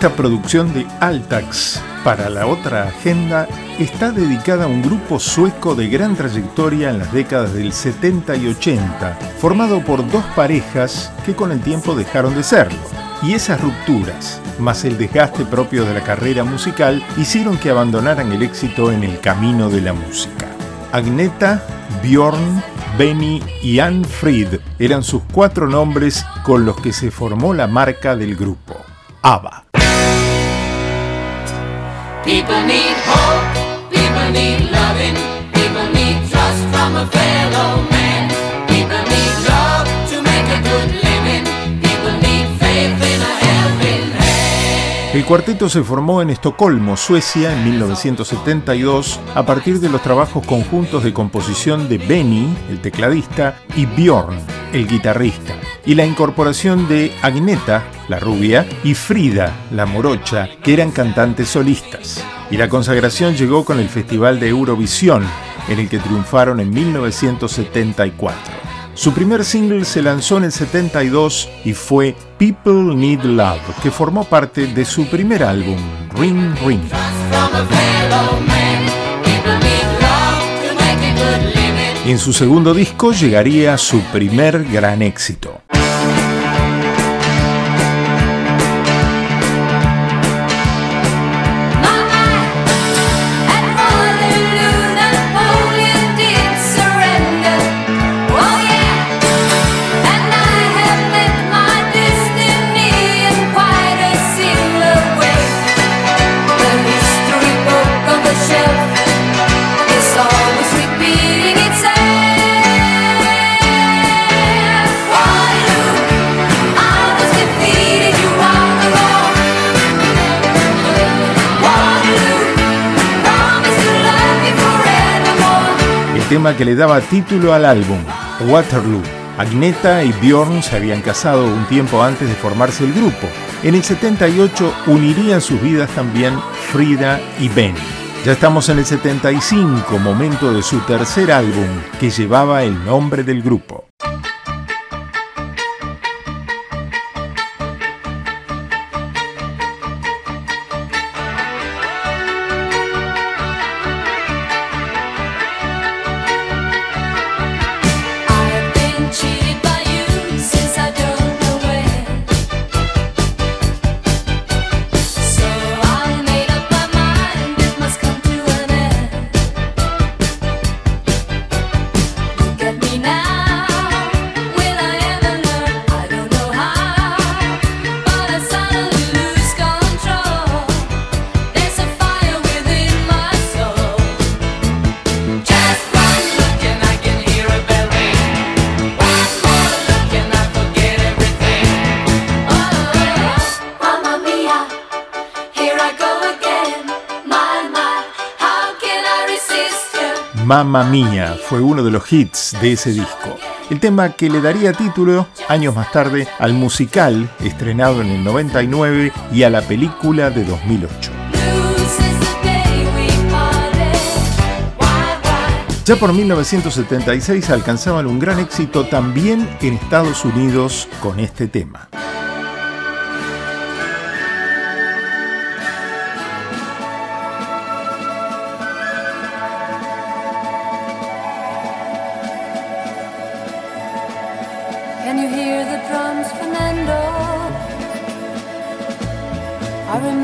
Esta producción de Altax para la otra agenda está dedicada a un grupo sueco de gran trayectoria en las décadas del 70 y 80, formado por dos parejas que con el tiempo dejaron de serlo. Y esas rupturas, más el desgaste propio de la carrera musical, hicieron que abandonaran el éxito en el camino de la música. Agneta, Bjorn, Benny y Ann Fried eran sus cuatro nombres con los que se formó la marca del grupo, ABBA. People need hope, people need loving, people need trust from a fellow man. People need love to make a good living, people need faith in a helping hand. El cuarteto se formó en Estocolmo, Suecia, en 1972, a partir de los trabajos conjuntos de composición de Benny, el tecladista, y Bjorn, el guitarrista y la incorporación de Agneta, la rubia, y Frida, la morocha, que eran cantantes solistas. Y la consagración llegó con el Festival de Eurovisión, en el que triunfaron en 1974. Su primer single se lanzó en el 72 y fue People Need Love, que formó parte de su primer álbum, Ring Ring. En su segundo disco llegaría su primer gran éxito. Tema que le daba título al álbum, Waterloo. Agneta y Bjorn se habían casado un tiempo antes de formarse el grupo. En el 78 unirían sus vidas también Frida y Benny. Ya estamos en el 75, momento de su tercer álbum, que llevaba el nombre del grupo. Mamma Mía fue uno de los hits de ese disco. El tema que le daría título años más tarde al musical estrenado en el 99 y a la película de 2008. Ya por 1976 alcanzaban un gran éxito también en Estados Unidos con este tema.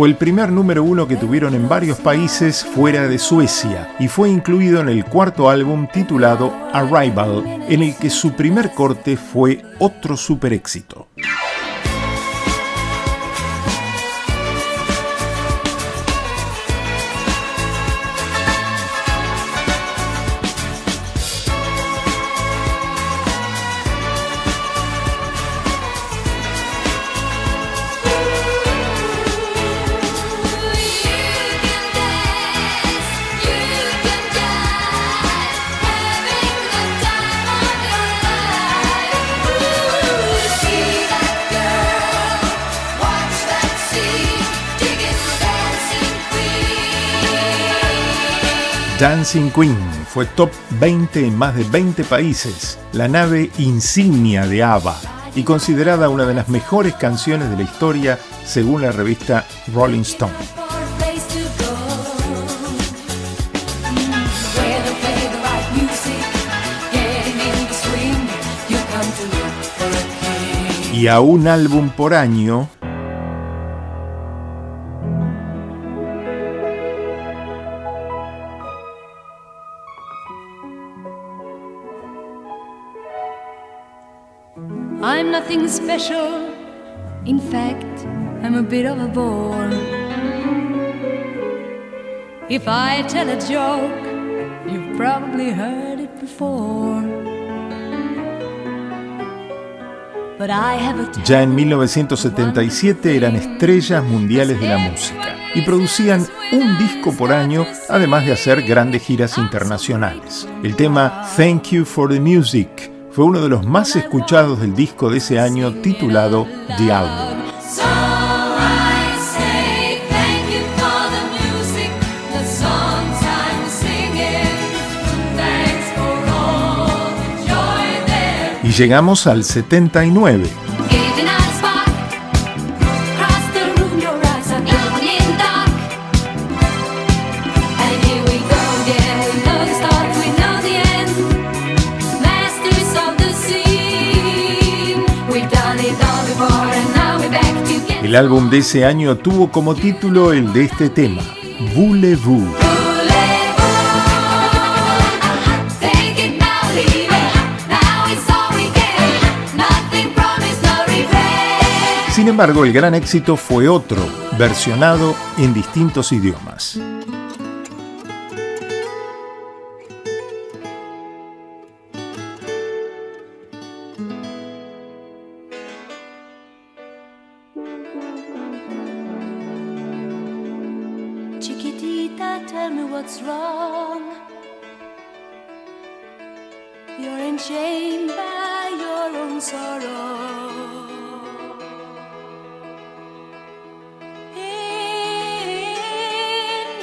fue el primer número uno que tuvieron en varios países fuera de Suecia y fue incluido en el cuarto álbum titulado Arrival, en el que su primer corte fue otro super éxito. Dancing Queen fue top 20 en más de 20 países, la nave insignia de ABBA y considerada una de las mejores canciones de la historia según la revista Rolling Stone. Y a un álbum por año, I'm nothing special. In fact, I'm a bit of a bore. If I tell a joke, you've probably heard it before. But I have a Ya en 1977 eran estrellas mundiales de la música y producían un disco por año, además de hacer grandes giras internacionales. El tema Thank You for the Music fue uno de los más escuchados del disco de ese año titulado The Album. Y llegamos al 79. El álbum de ese año tuvo como título el de este tema, Voulez-vous. Sin embargo, el gran éxito fue otro, versionado en distintos idiomas. Tell me what's wrong. You're enchained by your own sorrow. In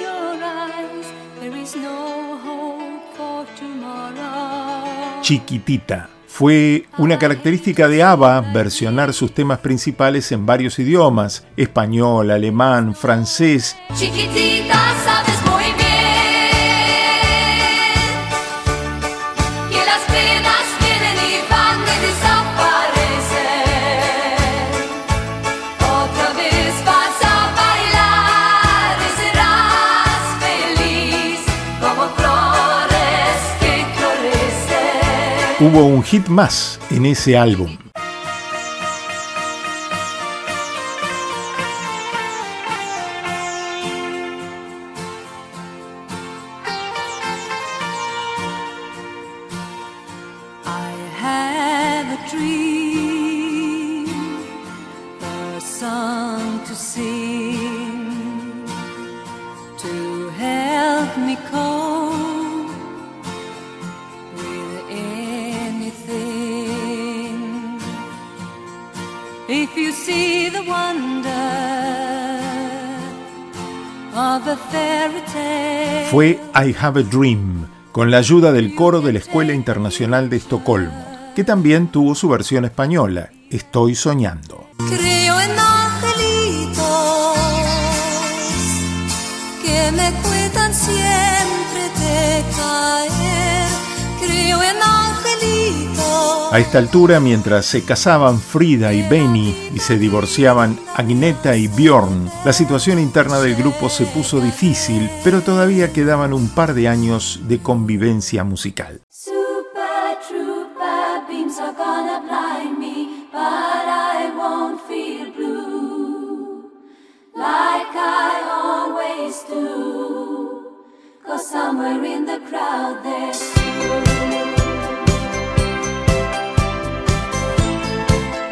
your eyes, there is no hope for tomorrow. Chiquitita. Fue una característica de ABBA versionar sus temas principales en varios idiomas, español, alemán, francés, Chiquitita, sabes hubo un hit más en ese álbum. Fue I Have a Dream, con la ayuda del coro de la Escuela Internacional de Estocolmo, que también tuvo su versión española, Estoy Soñando. A esta altura, mientras se casaban Frida y Benny y se divorciaban Agneta y Bjorn, la situación interna del grupo se puso difícil, pero todavía quedaban un par de años de convivencia musical. Somewhere in the crowd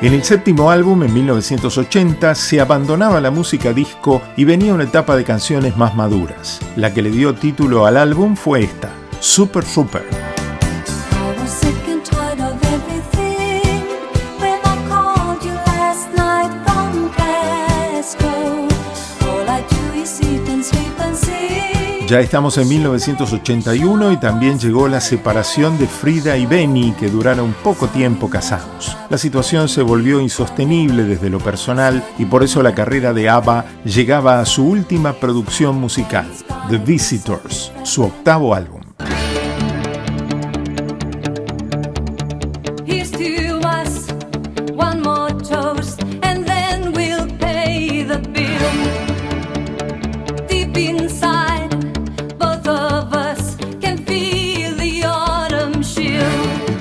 En el séptimo álbum, en 1980, se abandonaba la música disco y venía una etapa de canciones más maduras. La que le dio título al álbum fue esta, Super Super. Ya estamos en 1981 y también llegó la separación de Frida y Benny, que duraron poco tiempo casados. La situación se volvió insostenible desde lo personal y por eso la carrera de ABBA llegaba a su última producción musical, The Visitors, su octavo álbum.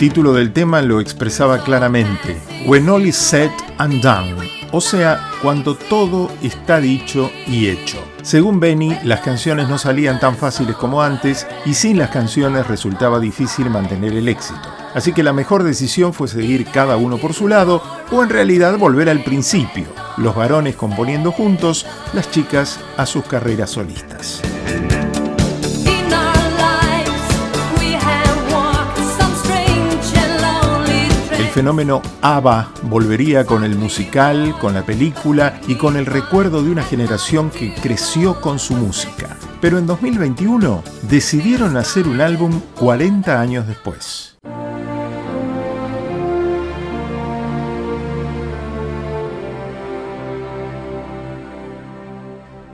Título del tema lo expresaba claramente, When all is said and done, o sea, cuando todo está dicho y hecho. Según Benny, las canciones no salían tan fáciles como antes y sin las canciones resultaba difícil mantener el éxito. Así que la mejor decisión fue seguir cada uno por su lado o en realidad volver al principio, los varones componiendo juntos, las chicas a sus carreras solistas. Fenómeno ABBA volvería con el musical, con la película y con el recuerdo de una generación que creció con su música. Pero en 2021 decidieron hacer un álbum 40 años después.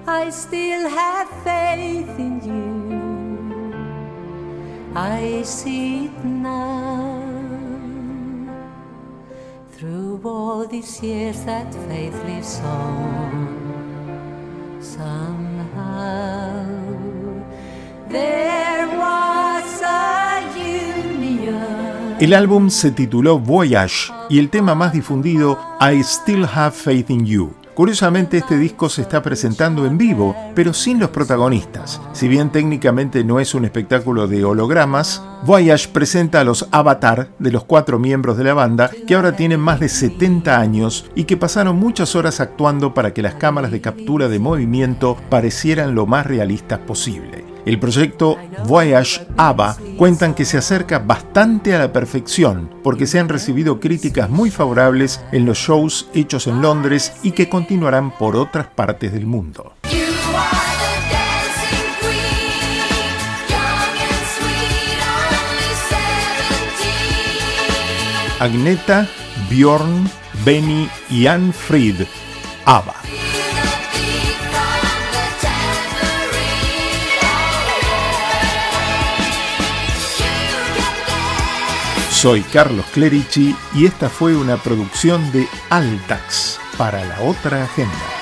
I still have faith in you. Through all these years that faith lives on, somehow there was a union. El álbum se tituló Voyage y el tema más difundido, I Still Have Faith in You. Curiosamente este disco se está presentando en vivo, pero sin los protagonistas. Si bien técnicamente no es un espectáculo de hologramas, Voyage presenta a los avatar de los cuatro miembros de la banda que ahora tienen más de 70 años y que pasaron muchas horas actuando para que las cámaras de captura de movimiento parecieran lo más realistas posible. El proyecto Voyage ABBA cuentan que se acerca bastante a la perfección porque se han recibido críticas muy favorables en los shows hechos en Londres y que continuarán por otras partes del mundo. Agneta, Bjorn, Benny y Ann Fried, ABBA. Soy Carlos Clerici y esta fue una producción de Altax para la otra agenda.